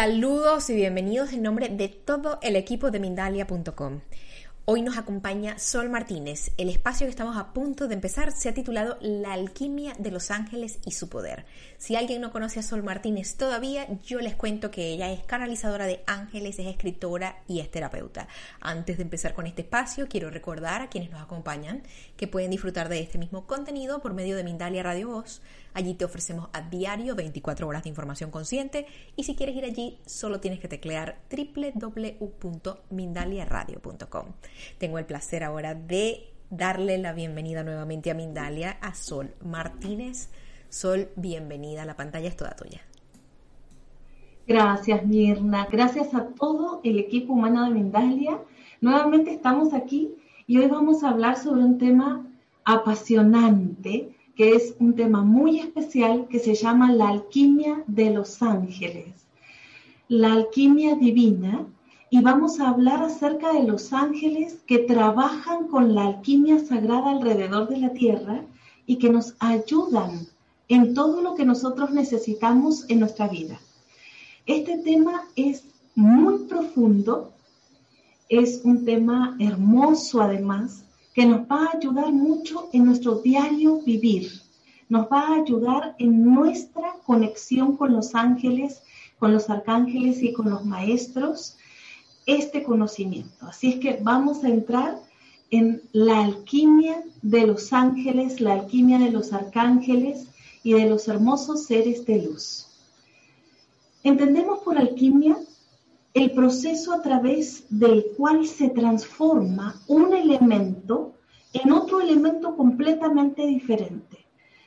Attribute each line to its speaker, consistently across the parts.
Speaker 1: Saludos y bienvenidos en nombre de todo el equipo de Mindalia.com. Hoy nos acompaña Sol Martínez. El espacio que estamos a punto de empezar se ha titulado La alquimia de los ángeles y su poder. Si alguien no conoce a Sol Martínez todavía, yo les cuento que ella es canalizadora de ángeles, es escritora y es terapeuta. Antes de empezar con este espacio, quiero recordar a quienes nos acompañan que pueden disfrutar de este mismo contenido por medio de Mindalia Radio Voz Allí te ofrecemos a diario 24 horas de información consciente y si quieres ir allí solo tienes que teclear www.mindaliaradio.com. Tengo el placer ahora de darle la bienvenida nuevamente a Mindalia a Sol Martínez. Sol, bienvenida, la pantalla es toda tuya.
Speaker 2: Gracias Mirna, gracias a todo el equipo humano de Mindalia. Nuevamente estamos aquí y hoy vamos a hablar sobre un tema apasionante que es un tema muy especial que se llama la alquimia de los ángeles, la alquimia divina, y vamos a hablar acerca de los ángeles que trabajan con la alquimia sagrada alrededor de la tierra y que nos ayudan en todo lo que nosotros necesitamos en nuestra vida. Este tema es muy profundo, es un tema hermoso además, que nos va a ayudar mucho en nuestro diario vivir. Nos va a ayudar en nuestra conexión con los ángeles, con los arcángeles y con los maestros, este conocimiento. Así es que vamos a entrar en la alquimia de los ángeles, la alquimia de los arcángeles y de los hermosos seres de luz. Entendemos por alquimia el proceso a través del cual se transforma un elemento en otro elemento completamente diferente,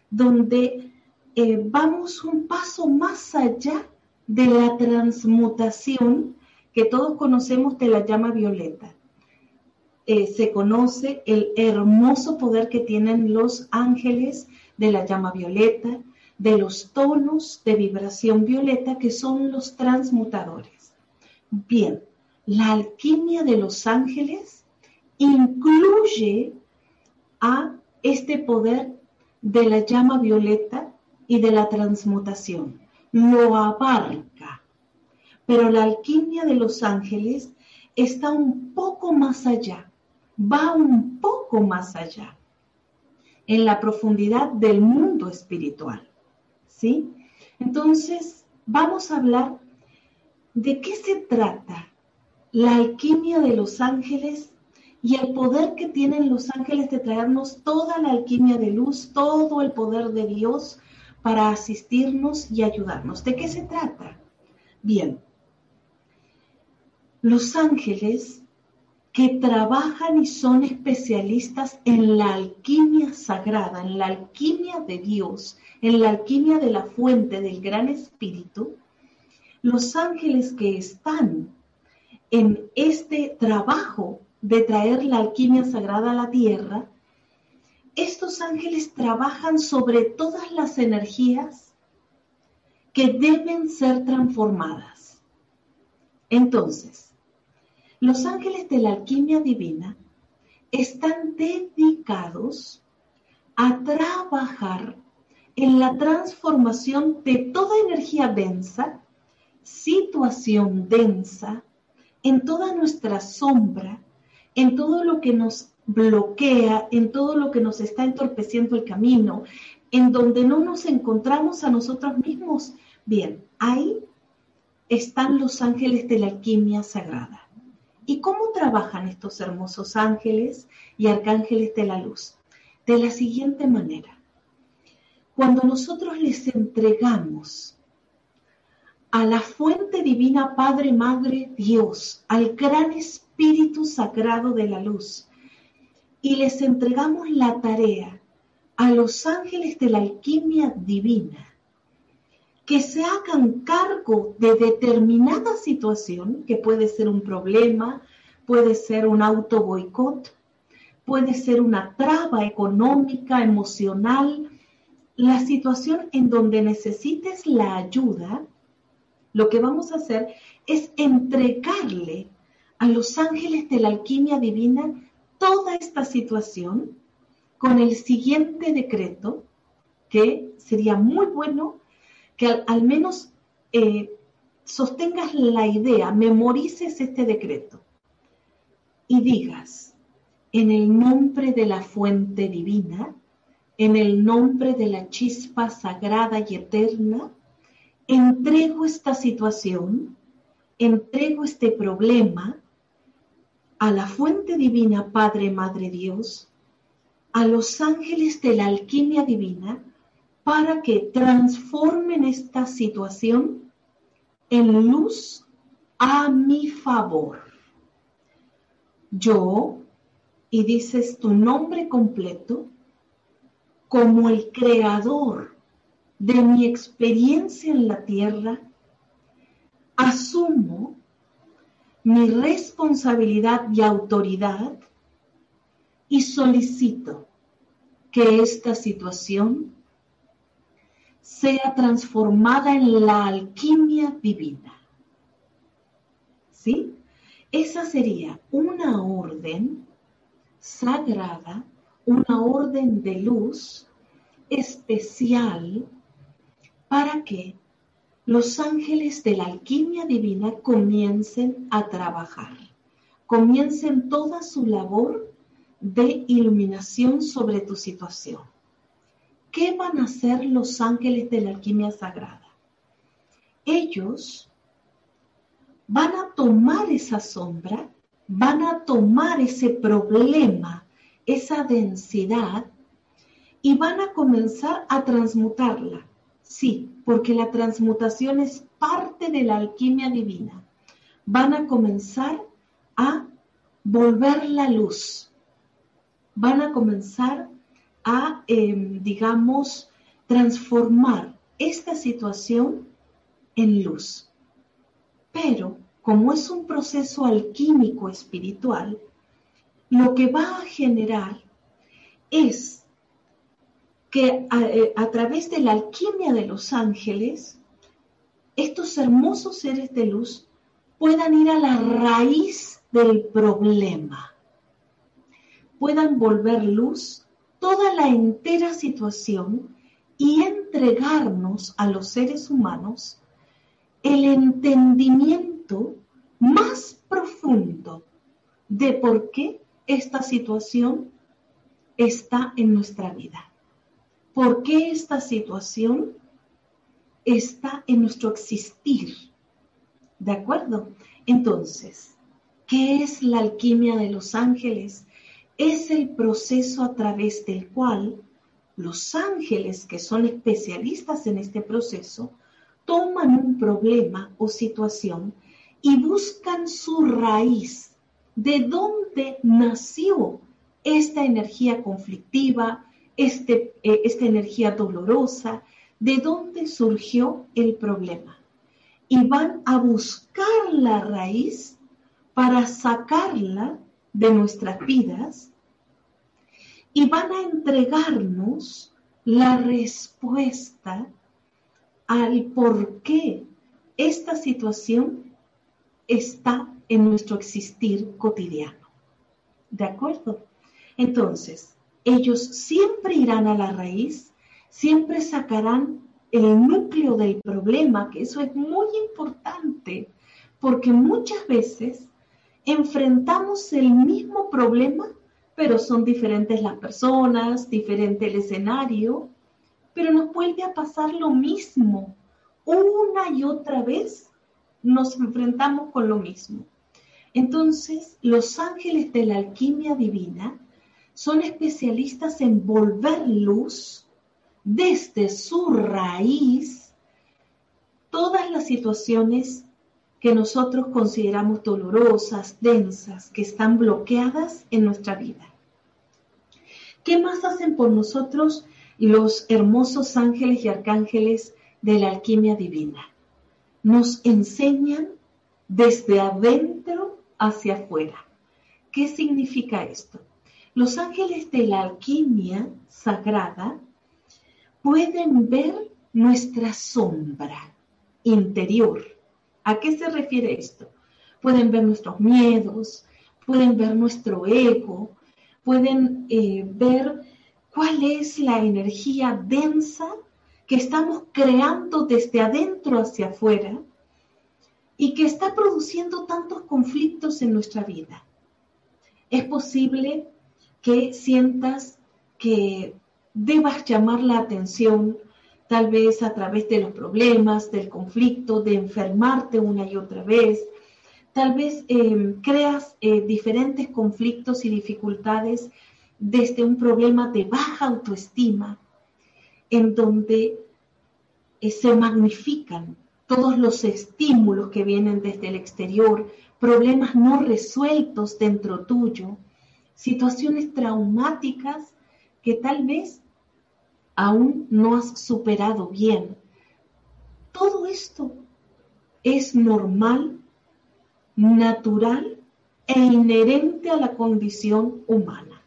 Speaker 2: donde eh, vamos un paso más allá de la transmutación que todos conocemos de la llama violeta. Eh, se conoce el hermoso poder que tienen los ángeles de la llama violeta, de los tonos de vibración violeta que son los transmutadores. Bien, la alquimia de los ángeles incluye a este poder de la llama violeta y de la transmutación. Lo abarca. Pero la alquimia de los ángeles está un poco más allá, va un poco más allá, en la profundidad del mundo espiritual. ¿Sí? Entonces, vamos a hablar ¿De qué se trata la alquimia de los ángeles y el poder que tienen los ángeles de traernos toda la alquimia de luz, todo el poder de Dios para asistirnos y ayudarnos? ¿De qué se trata? Bien, los ángeles que trabajan y son especialistas en la alquimia sagrada, en la alquimia de Dios, en la alquimia de la fuente del gran espíritu, los ángeles que están en este trabajo de traer la alquimia sagrada a la tierra, estos ángeles trabajan sobre todas las energías que deben ser transformadas. Entonces, los ángeles de la alquimia divina están dedicados a trabajar en la transformación de toda energía densa situación densa, en toda nuestra sombra, en todo lo que nos bloquea, en todo lo que nos está entorpeciendo el camino, en donde no nos encontramos a nosotros mismos. Bien, ahí están los ángeles de la alquimia sagrada. ¿Y cómo trabajan estos hermosos ángeles y arcángeles de la luz? De la siguiente manera. Cuando nosotros les entregamos a la fuente divina Padre, Madre, Dios, al gran Espíritu Sagrado de la Luz. Y les entregamos la tarea a los ángeles de la alquimia divina que se hagan cargo de determinada situación, que puede ser un problema, puede ser un auto boicot, puede ser una traba económica, emocional, la situación en donde necesites la ayuda lo que vamos a hacer es entregarle a los ángeles de la alquimia divina toda esta situación con el siguiente decreto, que sería muy bueno que al, menos eh, sostengas la idea, memorices este decreto y digas, en el nombre de la fuente divina, en el nombre de la chispa sagrada y eterna, entrego esta situación, entrego este problema a la fuente divina Padre, Madre Dios, a los ángeles de la alquimia divina, para que transformen esta situación en luz a mi favor. Yo, y dices tu nombre completo, como el creador de mi experiencia en la tierra, asumo mi responsabilidad y autoridad y solicito que esta situación sea transformada en la alquimia divina. ¿Sí? Esa sería una orden sagrada, una orden de luz especial para que los ángeles de la alquimia divina comiencen a trabajar, comiencen toda su labor de iluminación sobre tu situación. ¿Qué van a hacer los ángeles de la alquimia sagrada? Ellos van a tomar esa sombra, van a tomar ese problema, esa densidad, y van a comenzar a transmutarla. Sí, porque la transmutación es parte de la alquimia divina. Van a comenzar a volver la luz. Van a comenzar a, em, digamos, transformar esta situación en luz. Pero como es un proceso alquímico espiritual, lo que va a generar es que a, eh, a, través de la alquimia de los ángeles, estos hermosos seres de luz puedan ir a la raíz del problema, puedan volver luz toda la entera situación y entregarnos a los seres humanos el entendimiento más profundo de por qué esta situación está en nuestra vida. ¿Por qué esta situación está en nuestro existir? ¿De acuerdo? Entonces, ¿qué es la alquimia de los ángeles? Es el proceso a través del cual los ángeles, que son especialistas en este proceso, toman un problema o situación y buscan su raíz, de dónde nació esta energía conflictiva, este, eh, esta energía dolorosa, de dónde surgió el problema. Y van a buscar la raíz para sacarla de nuestras vidas y van a entregarnos la respuesta al por qué esta situación está en nuestro existir cotidiano. ¿De acuerdo? Entonces, ellos siempre irán a la raíz, siempre sacarán el núcleo del problema, que eso es muy importante, porque muchas veces enfrentamos el mismo problema, pero son diferentes las personas, diferente el escenario, pero nos vuelve a pasar lo mismo una y otra vez nos enfrentamos con lo mismo. Entonces, los ángeles de la alquimia divina son especialistas en volver luz desde su raíz todas las situaciones que nosotros consideramos dolorosas, densas, que están bloqueadas en nuestra vida. ¿Qué más hacen por nosotros los hermosos ángeles y arcángeles de la alquimia divina? nos enseñan desde adentro hacia afuera. ¿Qué significa esto? Los ángeles de la alquimia sagrada pueden ver nuestra sombra interior. ¿A qué se refiere esto? Pueden ver nuestros miedos, pueden ver nuestro ego, pueden eh, ver cuál es la energía densa que estamos creando desde adentro hacia afuera y que está produciendo tantos conflictos en nuestra vida. Es posible que sientas que debas llamar la atención tal vez a través de los problemas, del conflicto, de enfermarte una y otra vez. Tal vez em, creas eh, diferentes conflictos y dificultades desde un problema de baja autoestima, en donde eh, se magnifican todos los estímulos que vienen desde el exterior, problemas no resueltos dentro tuyo, situaciones traumáticas que tal vez aún no has superado bien. Todo esto es normal, natural e inherente a la condición humana.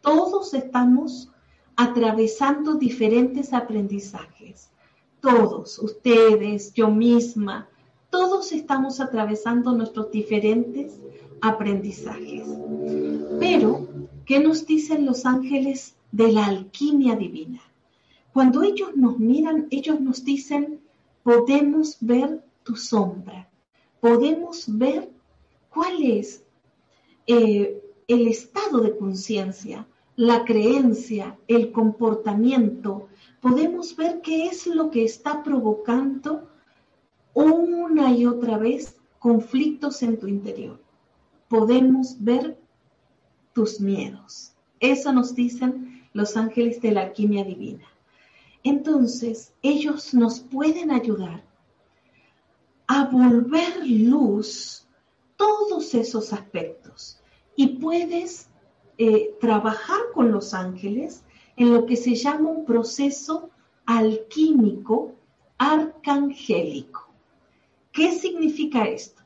Speaker 2: Todos estamos atravesando diferentes aprendizajes. Todos, ustedes, yo misma, todos estamos atravesando nuestros diferentes aprendizajes. Pero, ¿qué nos dicen los ángeles de la alquimia divina? Cuando ellos nos miran, ellos nos dicen, podemos ver tu sombra, podemos ver cuál es eh, el estado de conciencia, la creencia, el comportamiento, podemos ver qué es lo que está provocando una y otra vez conflictos en tu interior. Podemos ver tus miedos. Eso nos dicen los ángeles de la alquimia divina. Entonces, ellos nos pueden ayudar a volver luz todos esos aspectos y puedes eh, trabajar con los ángeles en lo que se llama un proceso alquímico arcangélico. ¿Qué significa esto?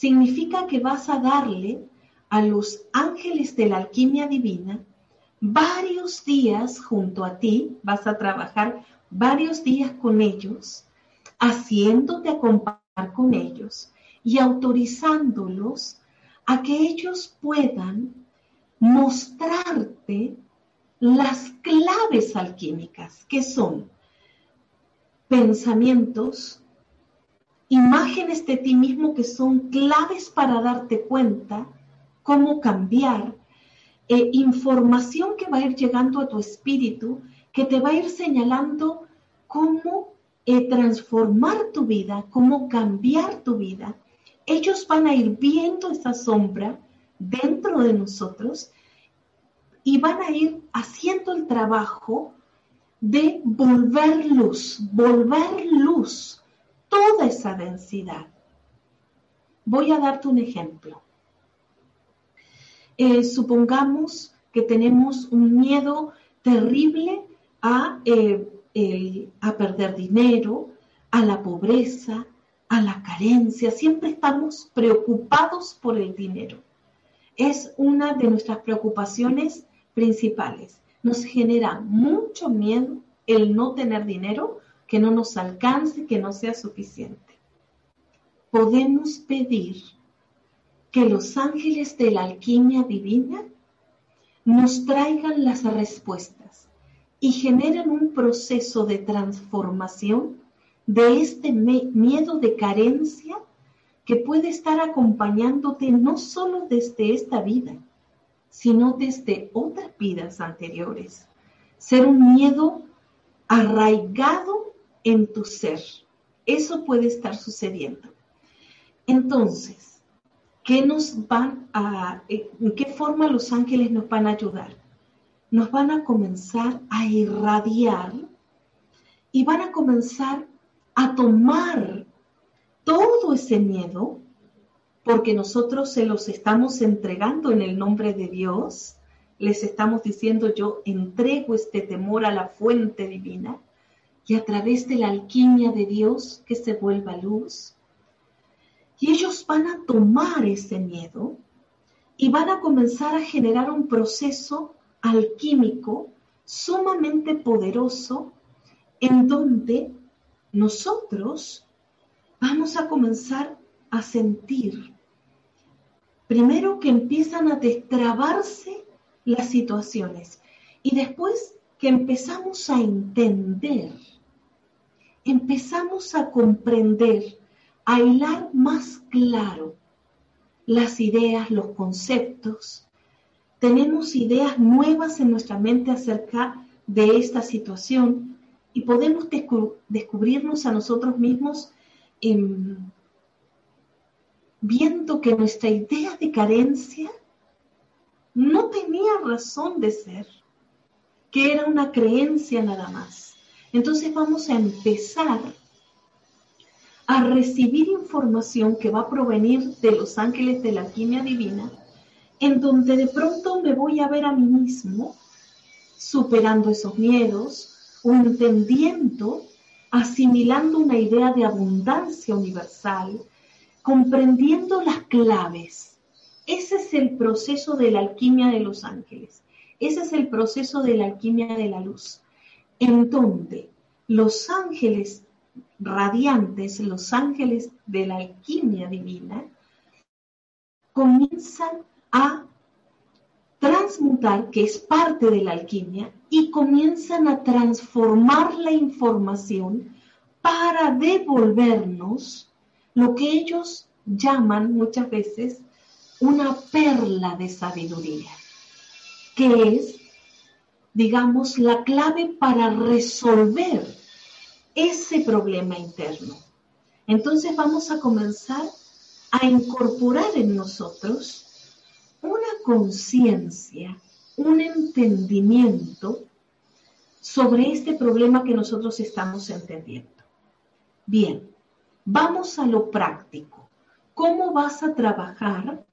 Speaker 2: Significa que vas a darle a los ángeles de la alquimia divina varios días junto a ti, vas a trabajar varios días con ellos, haciéndote acompañar con ellos y autorizándolos a que ellos puedan mostrarte las claves alquímicas, que son pensamientos, imágenes de ti mismo que son claves para darte cuenta cómo cambiar, eh, información que va a ir llegando a tu espíritu, que te va a ir señalando cómo eh, transformar tu vida, cómo cambiar tu vida. Ellos van a ir viendo esa sombra dentro de nosotros y van a ir haciendo el trabajo de volver luz, volver luz, toda esa densidad. Voy a darte un ejemplo. Eh, supongamos que tenemos un miedo terrible a, eh, a perder dinero, a la pobreza, a la carencia. Siempre estamos preocupados por el dinero. Es una de nuestras preocupaciones principales. Nos genera mucho miedo el no tener dinero, que no nos alcance, que no sea suficiente. Podemos pedir que los ángeles de la alquimia divina nos traigan las respuestas y generen un proceso de transformación de este miedo de carencia que puede estar acompañándote no solo desde esta vida, sino desde otras vidas anteriores. Ser un miedo arraigado en tu ser. Eso puede estar sucediendo. Entonces, ¿qué nos van a, en qué forma los ángeles nos van a ayudar? Nos van a comenzar a irradiar y van a comenzar a tomar todo ese miedo porque nosotros se los estamos entregando en el nombre de Dios, les estamos diciendo yo entrego este temor a la fuente divina y a través de la alquimia de Dios que se vuelva luz. Y ellos van a tomar ese miedo y van a comenzar a generar un proceso alquímico sumamente poderoso en donde nosotros vamos a comenzar a sentir. Primero que empiezan a destrabarse las situaciones y después que empezamos a entender, empezamos a comprender a hilar más claro las ideas, los conceptos. Tenemos ideas nuevas en nuestra mente acerca de esta situación y podemos descubrirnos a nosotros mismos viendo que nuestra idea de carencia no tenía razón de ser, que era una creencia nada más. Entonces vamos a empezar a recibir información que va a provenir de los ángeles de la alquimia divina, en donde de pronto me voy a ver a mí mismo superando esos miedos o entendiendo, asimilando una idea de abundancia universal, comprendiendo las claves. Ese es el proceso de la alquimia de los ángeles. Ese es el proceso de la alquimia de la luz, en donde los ángeles radiantes, los ángeles de la alquimia divina, comienzan a transmutar, que es parte de la alquimia, y comienzan a transformar la información para devolvernos lo que ellos llaman muchas veces una perla de sabiduría que es, digamos, la clave para resolver ese problema interno. Entonces vamos a comenzar a incorporar en nosotros una conciencia, un entendimiento sobre este problema que nosotros estamos entendiendo. Bien, vamos a lo práctico. ¿Cómo vas a trabajar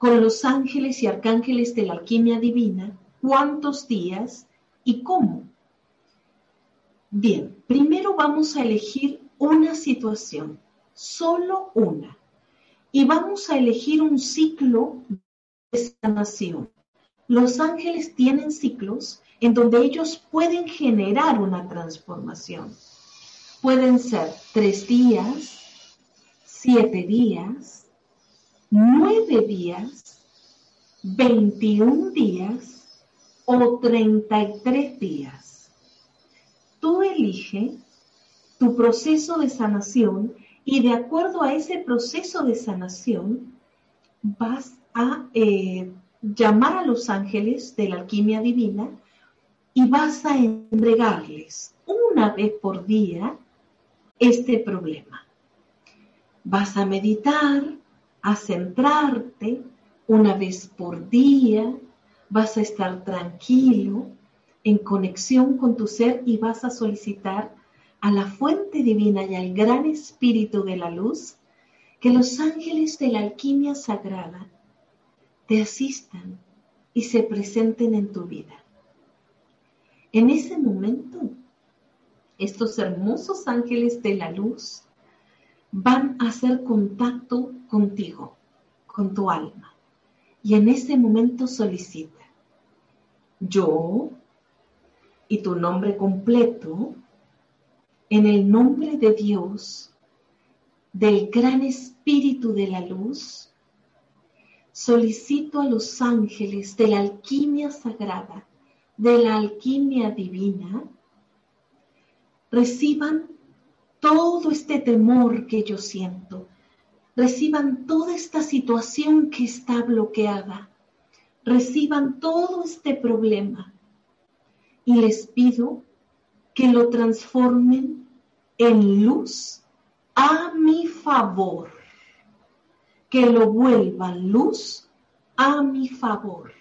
Speaker 2: con los ángeles y arcángeles de la alquimia divina, cuántos días y cómo. Bien, primero vamos a elegir una situación, solo una, y vamos a elegir un ciclo de sanación. Los ángeles tienen ciclos en donde ellos pueden generar una transformación. Pueden ser tres días, siete días, nueve días, 21 días o 33 días. Tú elige tu proceso de sanación y de acuerdo a ese proceso de sanación vas a eh, llamar a los ángeles de la alquimia divina y vas a entregarles una vez por día este problema. Vas a meditar, a centrarte una vez por día, vas a estar tranquilo, en conexión con tu ser y vas a solicitar a la fuente divina y al gran espíritu de la luz que los ángeles de la alquimia sagrada te asistan y se presenten en tu vida. En ese momento, estos hermosos ángeles de la luz van a hacer contacto contigo, con tu alma. Y en ese momento solicita, yo y tu nombre completo, en el nombre de Dios, del gran Espíritu de la Luz, solicito a los ángeles de la alquimia sagrada, de la alquimia divina, reciban todo este temor que yo siento, reciban toda esta situación que está bloqueada, reciban todo este problema y les pido que lo transformen en luz a mi favor, que lo vuelvan luz a mi favor.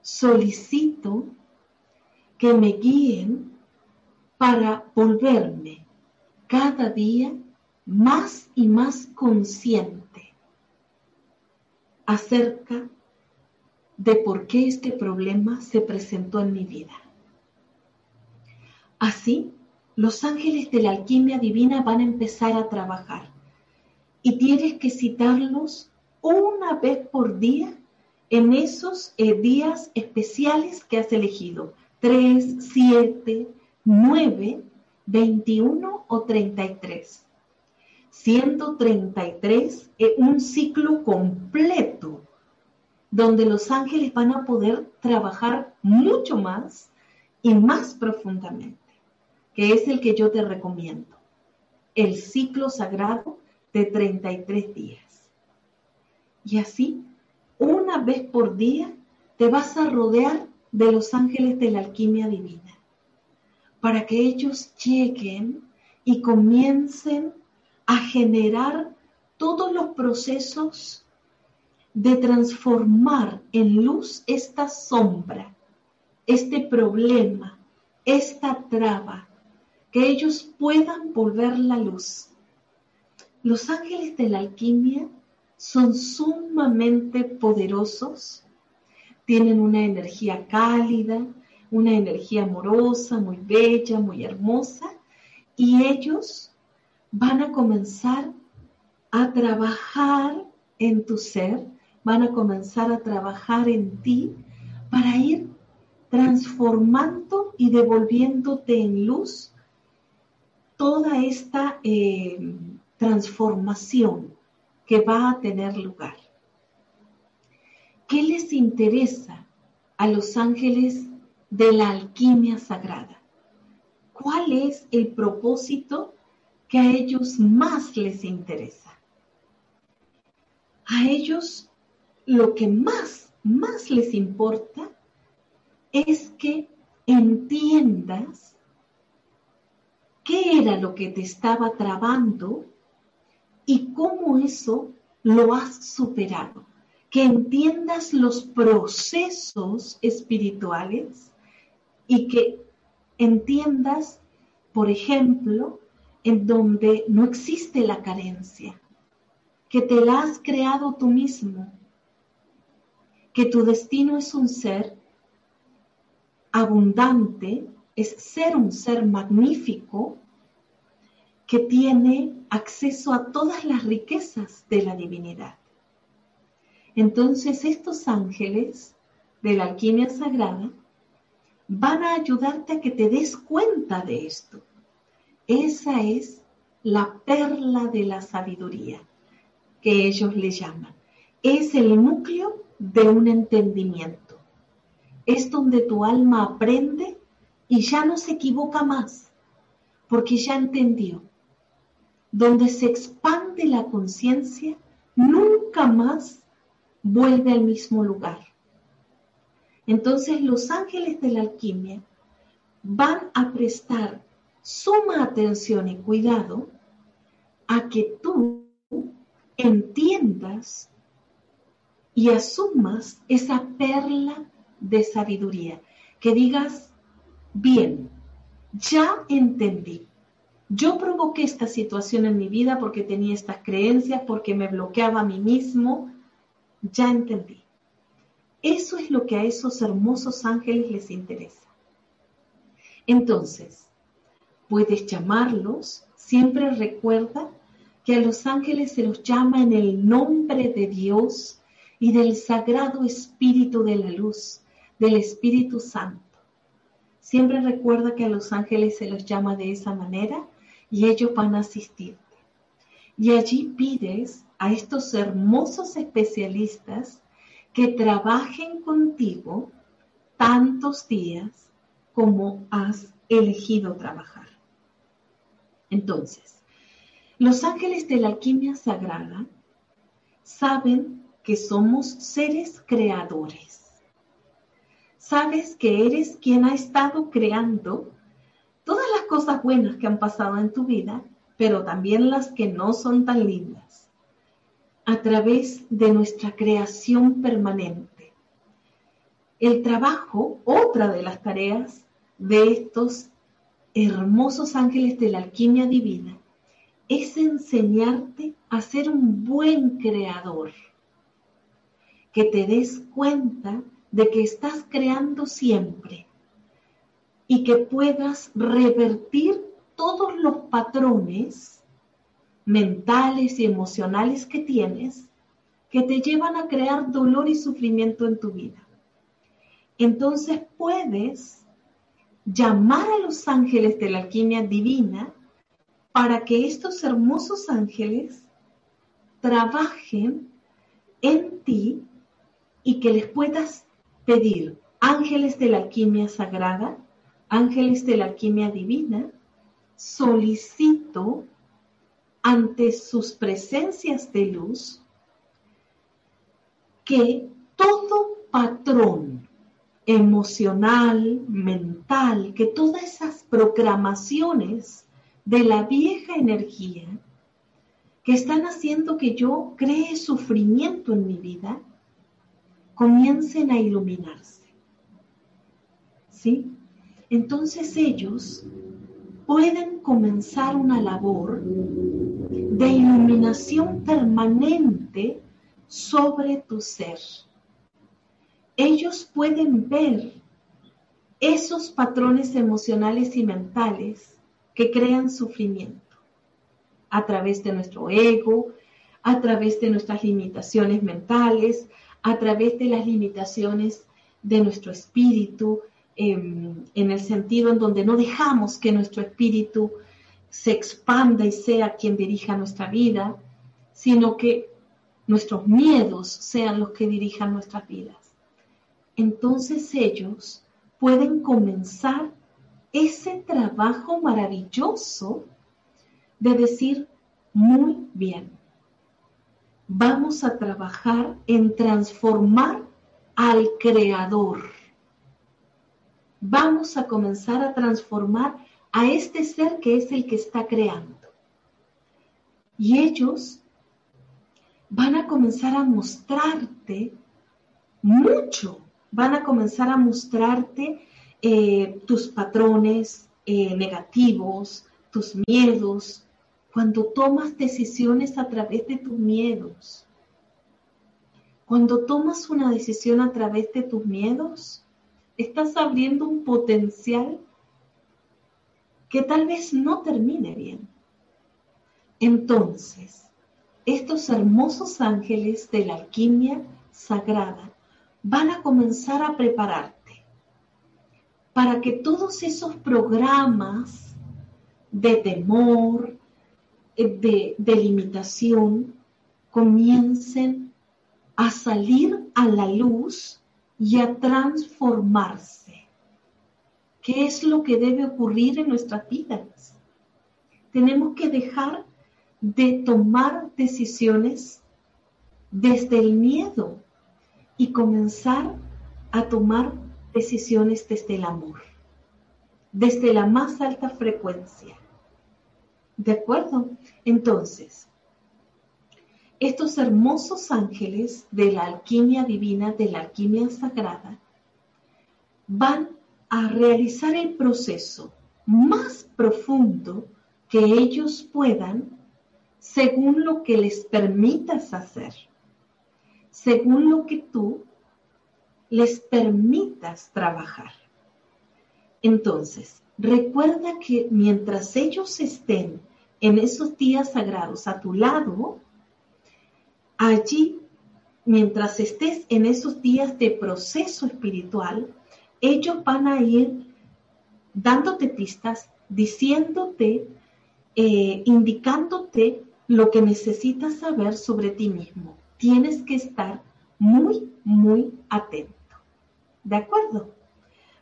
Speaker 2: Solicito que me guíen para volverme cada día más y más consciente acerca de por qué este problema se presentó en mi vida. Así, los ángeles de la alquimia divina van a empezar a trabajar y tienes que citarlos una vez por día en esos eh, días especiales que has elegido. Tres, siete, 9, 21 o 33. 133 es un ciclo completo donde los ángeles van a poder trabajar mucho más y más profundamente, que es el que yo te recomiendo. el ciclo sagrado de 33 días. Y así, una vez por día, te vas a rodear de los ángeles de la alquimia divina, para que ellos lleguen y comiencen a generar todos los procesos de transformar en luz esta sombra, este problema, esta traba, que ellos puedan volver la luz. Los ángeles de la alquimia son sumamente poderosos, tienen una energía cálida, una energía amorosa, muy bella, muy hermosa, y ellos van a comenzar a trabajar en tu ser, van a comenzar a trabajar en ti para ir transformando y devolviéndote en luz toda esta eh, transformación que va a tener lugar. ¿Qué les interesa a los ángeles de la alquimia sagrada? ¿Cuál es el propósito que a ellos más les interesa? A ellos lo que más, más les importa es que entiendas qué era lo que te estaba trabando y cómo eso lo has superado. Que entiendas los procesos espirituales y que entiendas, por ejemplo, en donde no existe la carencia, que te la has creado tú mismo, que tu destino es un ser abundante, es ser un ser magnífico que tiene acceso a todas las riquezas de la divinidad. Entonces estos ángeles de la alquimia sagrada van a ayudarte a que te des cuenta de esto. Esa es la perla de la sabiduría que ellos le llaman. Es el núcleo de un entendimiento. Es donde tu alma aprende y ya no se equivoca más, porque ya entendió donde se expande la conciencia, nunca más vuelve al mismo lugar. Entonces los ángeles de la alquimia van a prestar suma atención y cuidado a que tú entiendas y asumas esa perla de sabiduría, que digas, bien, ya entendí, yo provoqué esta situación en mi vida porque tenía estas creencias, porque me bloqueaba a mí mismo. Ya entendí. Eso es lo que a esos hermosos ángeles les interesa. Entonces, puedes llamarlos, siempre recuerda que a los ángeles se los llama en el nombre de Dios y del Sagrado Espíritu de la Luz, del Espíritu Santo. Siempre recuerda que a los ángeles se los llama de esa manera y ellos van a asistirte. Y allí pides a estos hermosos especialistas que trabajen contigo tantos días como has elegido trabajar. Entonces, los ángeles de la alquimia sagrada saben que somos seres creadores. Sabes que eres quien ha estado creando todas las cosas buenas que han pasado en tu vida, pero también las que no son tan lindas, a través de nuestra creación permanente. El trabajo, otra de las tareas de estos hermosos ángeles de la alquimia divina, es enseñarte a ser un buen creador, que te des cuenta de que estás creando siempre y que puedas revertir todos los patrones mentales y emocionales que tienes que te llevan a crear dolor y sufrimiento en tu vida. Entonces puedes llamar a los ángeles de la alquimia divina para que estos hermosos ángeles trabajen en ti y que les puedas pedir ángeles de la alquimia sagrada ángeles de la alquimia divina, solicito ante sus presencias de luz que todo patrón emocional, mental, que todas esas programaciones de la vieja energía que están haciendo que yo cree sufrimiento en mi vida, comiencen a iluminarse. ¿Sí? Entonces ellos pueden comenzar una labor de iluminación permanente sobre tu ser. Ellos pueden ver esos patrones emocionales y mentales que crean sufrimiento a través de nuestro ego, a través de nuestras limitaciones mentales, a través de las limitaciones de nuestro espíritu, em, en el sentido en donde no dejamos que nuestro espíritu se expanda y sea quien dirija nuestra vida, sino que nuestros miedos sean los que dirijan nuestras vidas. Entonces ellos pueden comenzar ese trabajo maravilloso de decir, muy bien, vamos a trabajar en transformar al creador. Vamos a comenzar a transformar a este ser que es el que está creando. Y ellos van a comenzar a mostrarte mucho, van a comenzar a mostrarte eh, tus patrones eh, negativos, tus miedos, cuando tomas decisiones a través de tus miedos. Cuando tomas una decisión a través de tus miedos, estás abriendo un potencial que tal vez no termine bien. Entonces, estos hermosos ángeles de la alquimia sagrada van a comenzar a prepararte para que todos esos programas de temor, de, de limitación, comiencen a salir a la luz y a transformarse. ¿Qué es lo que debe ocurrir en nuestras vidas? Tenemos que dejar de tomar decisiones desde el miedo y comenzar a tomar decisiones desde el amor, desde la más alta frecuencia. ¿De acuerdo? Entonces, estos hermosos ángeles de la alquimia divina, de la alquimia sagrada, van a realizar el proceso más profundo que ellos puedan según lo que les permitas hacer, según lo que tú les permitas trabajar. Entonces, recuerda que mientras ellos estén en esos días sagrados a tu lado, allí, mientras estés en esos días de proceso espiritual, ellos van a ir dándote pistas, diciéndote, eh, indicándote lo que necesitas saber sobre ti mismo. Tienes que estar muy, muy atento. ¿De acuerdo?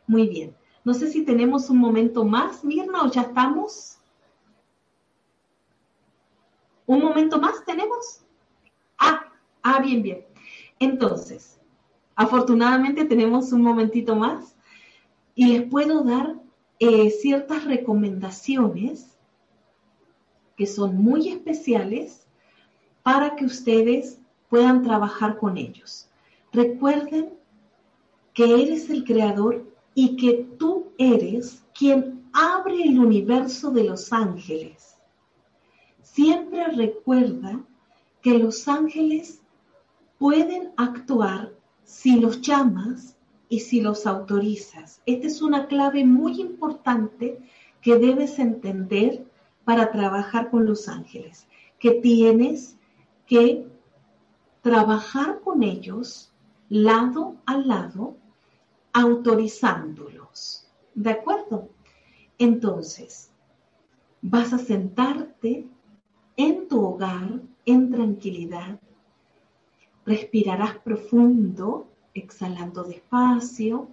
Speaker 2: Muy bien. No sé si tenemos un momento más, Mirna, o ya estamos. ¿Un momento más tenemos? Ah, ah, bien, bien. Entonces, afortunadamente tenemos un momentito más y les puedo dar eh, ciertas recomendaciones que son muy especiales para que ustedes puedan trabajar con ellos. Recuerden que eres el creador y que tú eres quien abre el universo de los ángeles. Siempre recuerda que los ángeles pueden actuar si los llamas y si los autorizas. Esta es una clave muy importante que debes entender para trabajar con los ángeles, que tienes que trabajar con ellos lado a lado, autorizándolos. ¿De acuerdo? Entonces, vas a sentarte en tu hogar en tranquilidad, respirarás profundo, exhalando despacio.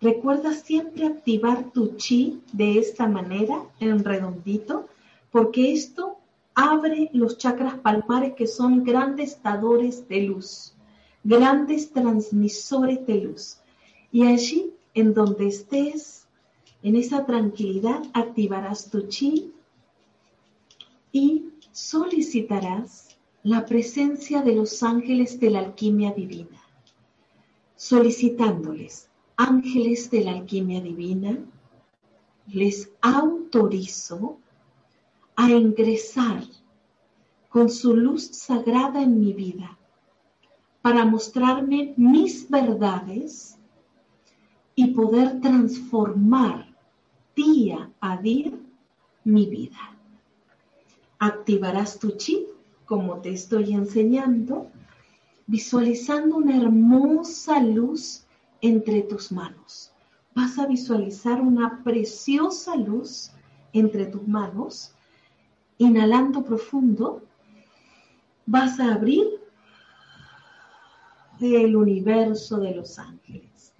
Speaker 2: Recuerda siempre activar tu chi de esta manera, en redondito, porque esto abre los chakras palmares que son grandes dadores de luz, grandes transmisores de luz. Y allí, en donde estés, en esa tranquilidad, activarás tu chi y solicitarás la presencia de los ángeles de la alquimia divina, solicitándoles, ángeles de la alquimia divina, les autorizo a ingresar con su luz sagrada en mi vida para mostrarme mis verdades y poder transformar día a día mi vida. Activarás tu chip, como te estoy enseñando, visualizando una hermosa luz entre tus manos. Vas a visualizar una preciosa luz entre tus manos. Inhalando profundo, vas a abrir el universo de los ángeles.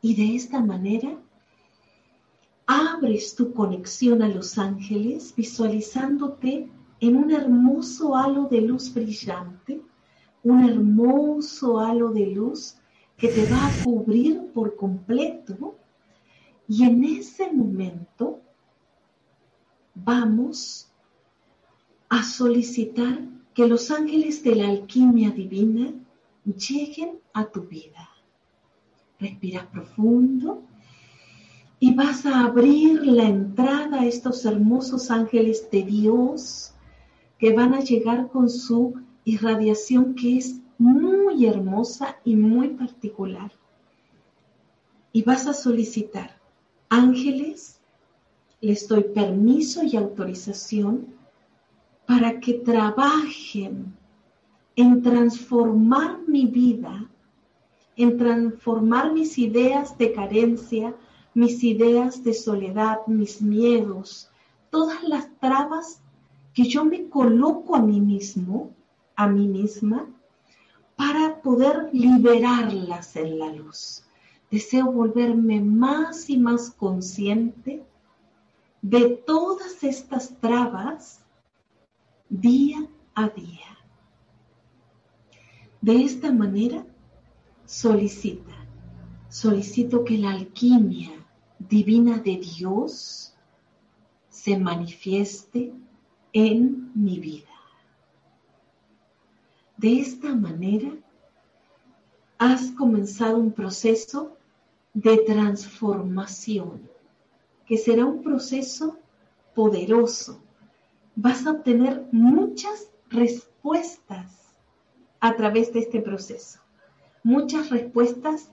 Speaker 2: Y de esta manera abres tu conexión a los ángeles visualizándote en un hermoso halo de luz brillante, un hermoso halo de luz que te va a cubrir por completo. Y en ese momento vamos a solicitar que los ángeles de la alquimia divina lleguen a tu vida. Respiras profundo y vas a abrir la entrada a estos hermosos ángeles de Dios que van a llegar con su irradiación que es muy hermosa y muy particular. Y vas a solicitar, ángeles, les doy permiso y autorización para que trabajen en transformar mi vida, en transformar mis ideas de carencia, mis ideas de soledad, mis miedos, todas las trabas que yo me coloco a mí mismo, a mí misma, para poder liberarlas en la luz. Deseo volverme más y más consciente de todas estas trabas día a día. De esta manera, solicita, solicito que la alquimia divina de Dios se manifieste en mi vida. De esta manera, has comenzado un proceso de transformación, que será un proceso poderoso. Vas a obtener muchas respuestas a través de este proceso. Muchas respuestas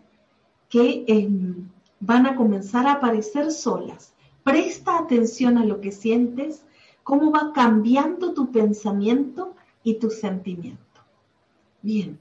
Speaker 2: que em, van a comenzar a aparecer solas. Presta atención a lo que sientes, cómo va cambiando tu pensamiento y tu sentimiento. Bien,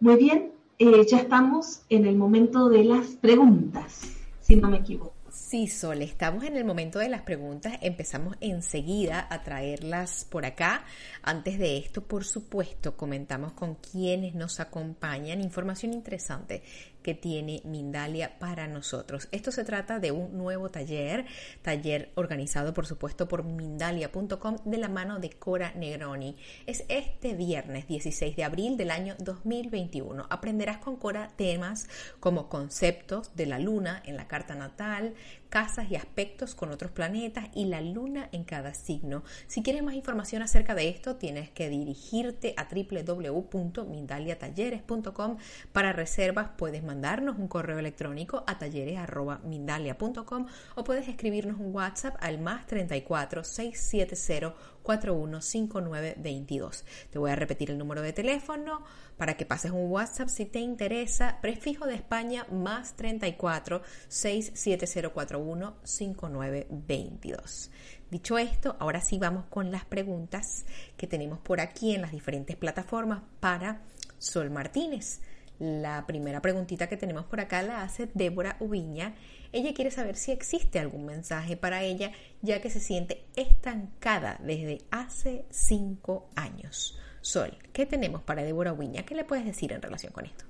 Speaker 2: muy bien, eh, ya estamos en el momento de las preguntas, si no me equivoco.
Speaker 1: Sí, Sol, estamos en el momento de las preguntas. Empezamos enseguida a traerlas por acá. Antes de esto, por supuesto, comentamos con quienes nos acompañan. Información interesante que tiene Mindalia para nosotros. Esto se trata de un nuevo taller, taller organizado por supuesto por mindalia.com de la mano de Cora Negroni. Es este viernes 16 de abril del año 2021. Aprenderás con Cora temas como conceptos de la luna en la carta natal, casas y aspectos con otros planetas y la luna en cada signo. Si quieres más información acerca de esto, tienes que dirigirte a www.mindaliatalleres.com para reservas. Puedes mandarnos un correo electrónico a talleres.mindalia.com o puedes escribirnos un WhatsApp al más 34 670 415922. Te voy a repetir el número de teléfono para que pases un WhatsApp si te interesa. Prefijo de España más 34 67041 5922. Dicho esto, ahora sí vamos con las preguntas que tenemos por aquí en las diferentes plataformas para Sol Martínez. La primera preguntita que tenemos por acá la hace Débora Ubiña. Ella quiere saber si existe algún mensaje para ella, ya que se siente estancada desde hace cinco años. Sol, ¿qué tenemos para Débora Ubiña? ¿Qué le puedes decir en relación con esto?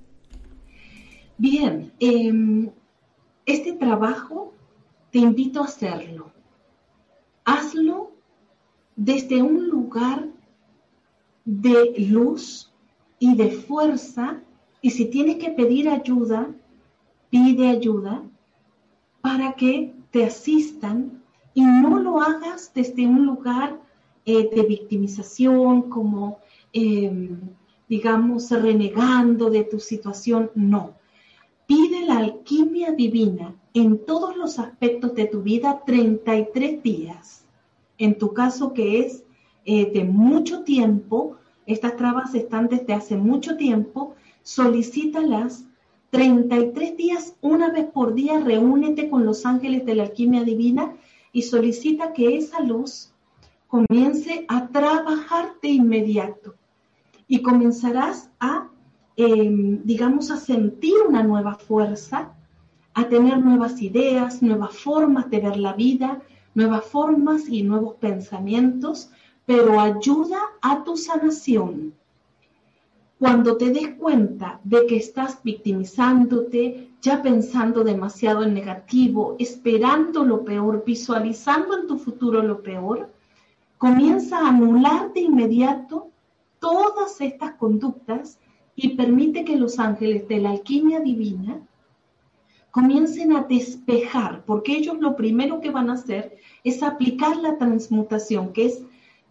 Speaker 2: Bien, em, este trabajo te invito a hacerlo. Hazlo desde un lugar de luz y de fuerza. Y si tienes que pedir ayuda, pide ayuda para que te asistan y no lo hagas desde un lugar eh, de victimización, como, em, digamos, renegando de tu situación. No. Pide la alquimia divina en todos los aspectos de tu vida 33 días. En tu caso que es eh, de mucho tiempo, estas trabas están desde hace mucho tiempo, solicítalas 33 días, una vez por día, reúnete con los ángeles de la alquimia divina y solicita que esa luz comience a trabajar de inmediato. Y comenzarás a, em, digamos, a sentir una nueva fuerza, a tener nuevas ideas, nuevas formas de ver la vida, nuevas formas y nuevos pensamientos, pero ayuda a tu sanación cuando te des cuenta de que estás victimizándote, ya pensando demasiado en negativo, esperando lo peor, visualizando en tu futuro lo peor, comienza a anular de inmediato todas estas conductas y permite que los ángeles de la alquimia divina comiencen a despejar, porque ellos lo primero que van a hacer es aplicar la transmutación, que es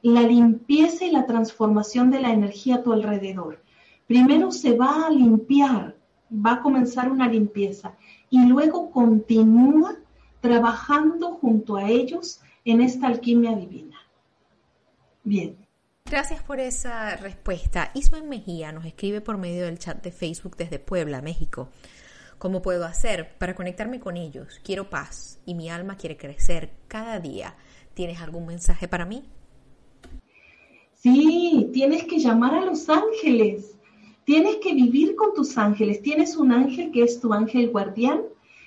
Speaker 2: la limpieza y la transformación de la energía a tu alrededor primero se va a limpiar, va a comenzar una limpieza y luego continúa trabajando junto a ellos en esta alquimia divina. Bien.
Speaker 1: Gracias por esa respuesta. Ismael Mejía nos escribe por medio del chat de Facebook desde Puebla, México. ¿Cómo puedo hacer para conectarme con ellos? Quiero paz y mi alma quiere crecer cada día. ¿Tienes algún mensaje para mí?
Speaker 2: Sí, tienes que llamar a los ángeles. Tienes que vivir con tus ángeles. Tienes un ángel que es tu ángel guardián,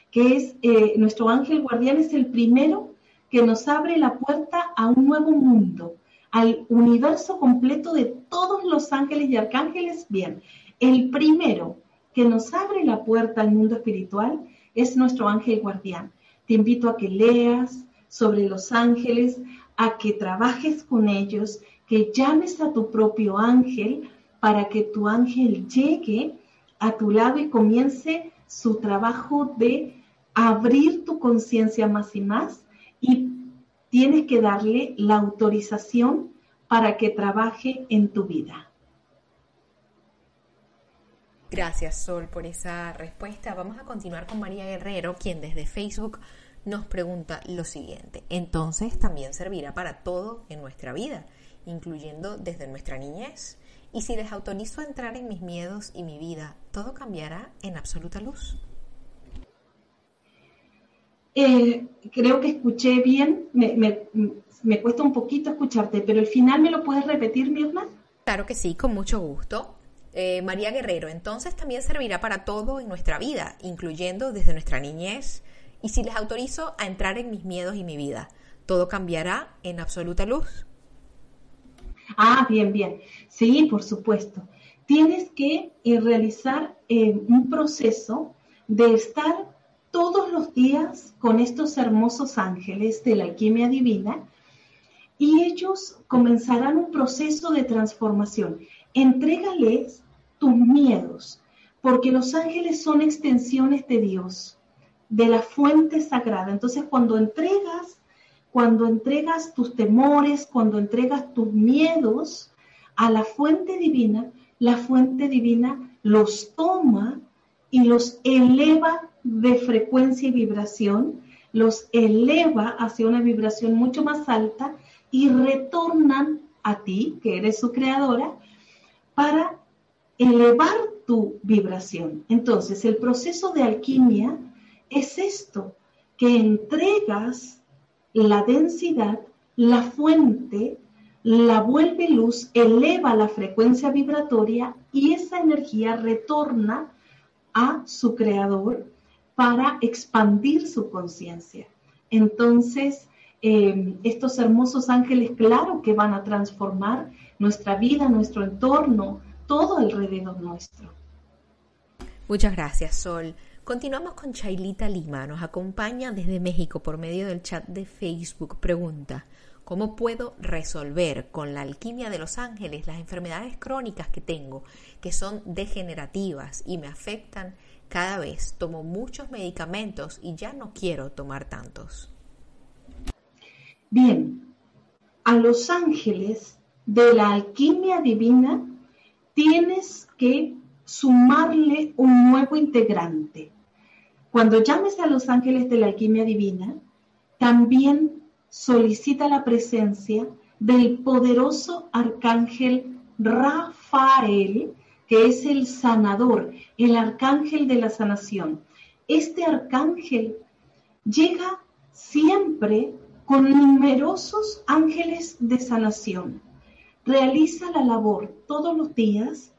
Speaker 2: que es eh, nuestro ángel guardián, es el primero que nos abre la puerta a un nuevo mundo, al universo completo de todos los ángeles y arcángeles. Bien, el primero que nos abre la puerta al mundo espiritual es nuestro ángel guardián. Te invito a que leas sobre los ángeles, a que trabajes con ellos, que llames a tu propio ángel para que tu ángel llegue a tu lado y comience su trabajo de abrir tu conciencia más y más y tienes que darle la autorización para que trabaje en tu vida.
Speaker 1: Gracias Sol por esa respuesta. Vamos a continuar con María Guerrero, quien desde Facebook nos pregunta lo siguiente. Entonces también servirá para todo en nuestra vida, incluyendo desde nuestra niñez. Y si les autorizo a entrar en mis miedos y mi vida, ¿todo cambiará en absoluta luz?
Speaker 2: Eh, creo que escuché bien, me, cuesta un poquito escucharte, pero el final me lo puedes repetir, Mirna.
Speaker 1: Claro que sí, con mucho gusto. Eh, María Guerrero, entonces también servirá para todo en nuestra vida, incluyendo desde nuestra niñez. Y si les autorizo a entrar en mis miedos y mi vida, ¿todo cambiará en absoluta luz?
Speaker 2: Ah, bien, bien. Sí, por supuesto. Tienes que eh, realizar eh, un proceso de estar todos los días con estos hermosos ángeles de la alquimia divina y ellos comenzarán un proceso de transformación. Entrégales tus miedos, porque los ángeles son extensiones de Dios, de la fuente sagrada. Entonces, cuando entregas cuando entregas tus temores, cuando entregas tus miedos a la fuente divina, la fuente divina los toma y los eleva de frecuencia y vibración, los eleva hacia una vibración mucho más alta y retornan a ti, que eres su creadora, para elevar tu vibración. Entonces, el proceso de alquimia es esto, que entregas la densidad, la fuente, la vuelve luz, eleva la frecuencia vibratoria y esa energía retorna a su creador para expandir su conciencia. Entonces, eh, estos hermosos ángeles, claro que van a transformar nuestra vida, nuestro entorno, todo alrededor nuestro.
Speaker 1: Muchas gracias, Sol. Continuamos con Chailita Lima. Nos acompaña desde México por medio del chat de Facebook. Pregunta, ¿Cómo puedo resolver con la alquimia de los ángeles las enfermedades crónicas que tengo, que son degenerativas y me afectan cada vez? Tomo muchos medicamentos y ya no quiero tomar tantos.
Speaker 2: Bien, a los ángeles de la alquimia divina tienes que sumarle un nuevo integrante. Cuando llames a los ángeles de la alquimia divina, también solicita la presencia del poderoso arcángel Rafael, que es el sanador, el arcángel de la sanación. Este arcángel llega siempre con numerosos ángeles de sanación. Realiza la labor todos los días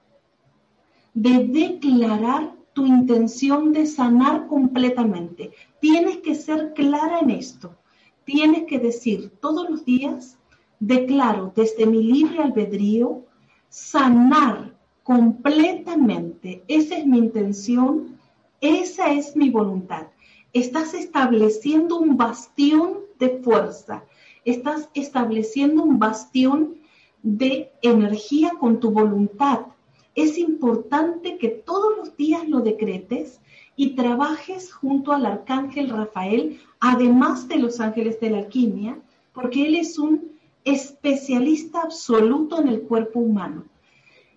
Speaker 2: de declarar tu intención de sanar completamente. Tienes que ser clara en esto. Tienes que decir todos los días, declaro desde mi libre albedrío, sanar completamente. Esa es mi intención, esa es mi voluntad. Estás estableciendo un bastión de fuerza, estás estableciendo un bastión de energía con tu voluntad. Es importante que todos los días lo decretes y trabajes junto al arcángel Rafael, además de los ángeles de la alquimia, porque él es un especialista absoluto en el cuerpo humano.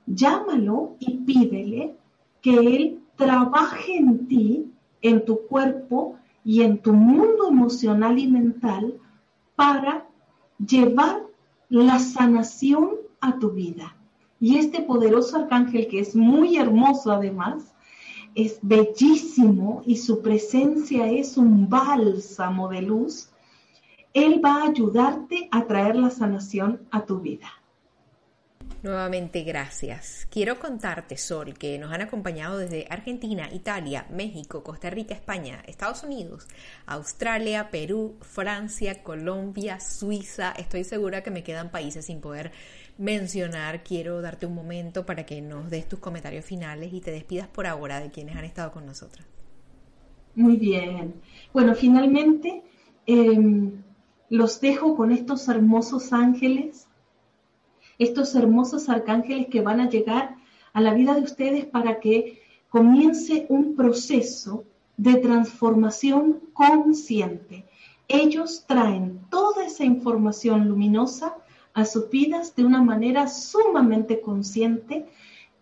Speaker 2: Llámalo y pídele que él trabaje en ti, en tu cuerpo, y en tu mundo emocional y mental para llevar la sanación a tu vida. Y este poderoso arcángel, que es muy hermoso además, es bellísimo y su presencia es un bálsamo de luz, él va a ayudarte a traer la sanación a tu vida.
Speaker 1: Nuevamente, gracias. Quiero contarte, Sol, que nos han acompañado desde Argentina, Italia, México, Costa Rica, España, Estados Unidos, Australia, Perú, Francia, Colombia, Suiza. Estoy segura que me quedan países sin poder mencionar. Quiero darte un momento para que nos des tus comentarios finales y te despidas por ahora de quienes han estado con nosotros.
Speaker 2: Muy bien. Bueno, finalmente em, los dejo con estos hermosos ángeles estos hermosos arcángeles que van a llegar a la vida de ustedes para que comience un proceso de transformación consciente. Ellos traen toda esa información luminosa a sus vidas de una manera sumamente consciente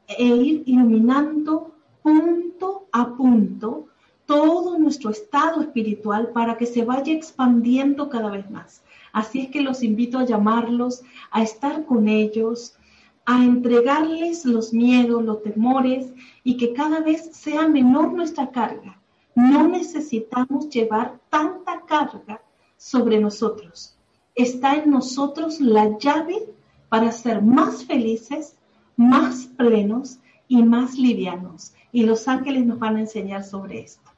Speaker 2: e ir iluminando punto a punto todo nuestro estado espiritual para que se vaya expandiendo cada vez más. Así es que los invito a llamarlos, a estar con ellos, a entregarles los miedos, los temores y que cada vez sea menor nuestra carga. No necesitamos llevar tanta carga sobre nosotros. Está en nosotros la llave para ser más felices, más plenos y más livianos. Y los ángeles nos van a enseñar sobre esto.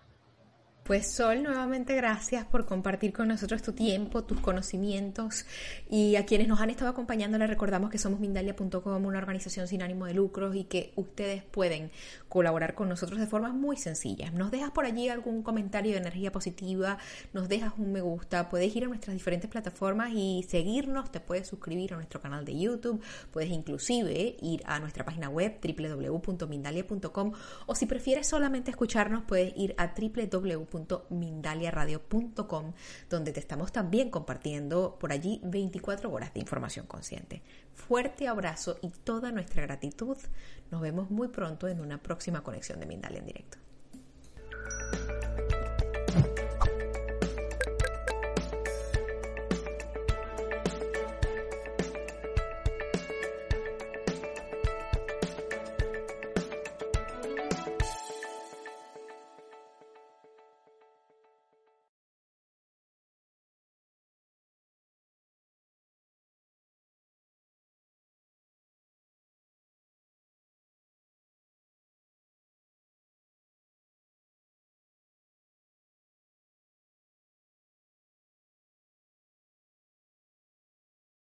Speaker 1: Pues Sol, nuevamente gracias por compartir con nosotros tu tiempo, tus conocimientos y a quienes nos han estado acompañando les recordamos que somos Mindalia.com, una organización sin ánimo de lucros y que ustedes pueden colaborar con nosotros de forma muy sencilla. Nos dejas por allí algún comentario de energía positiva, nos dejas un me gusta, puedes ir a nuestras diferentes plataformas y seguirnos, te puedes suscribir a nuestro canal de YouTube, puedes inclusive ir a nuestra página web www.mindalia.com o si prefieres solamente escucharnos puedes ir a www www.mindaliaradio.com, donde te estamos también compartiendo por allí 24 horas de información consciente. Fuerte abrazo y toda nuestra gratitud. Nos vemos muy pronto en una próxima conexión de Mindalia en directo.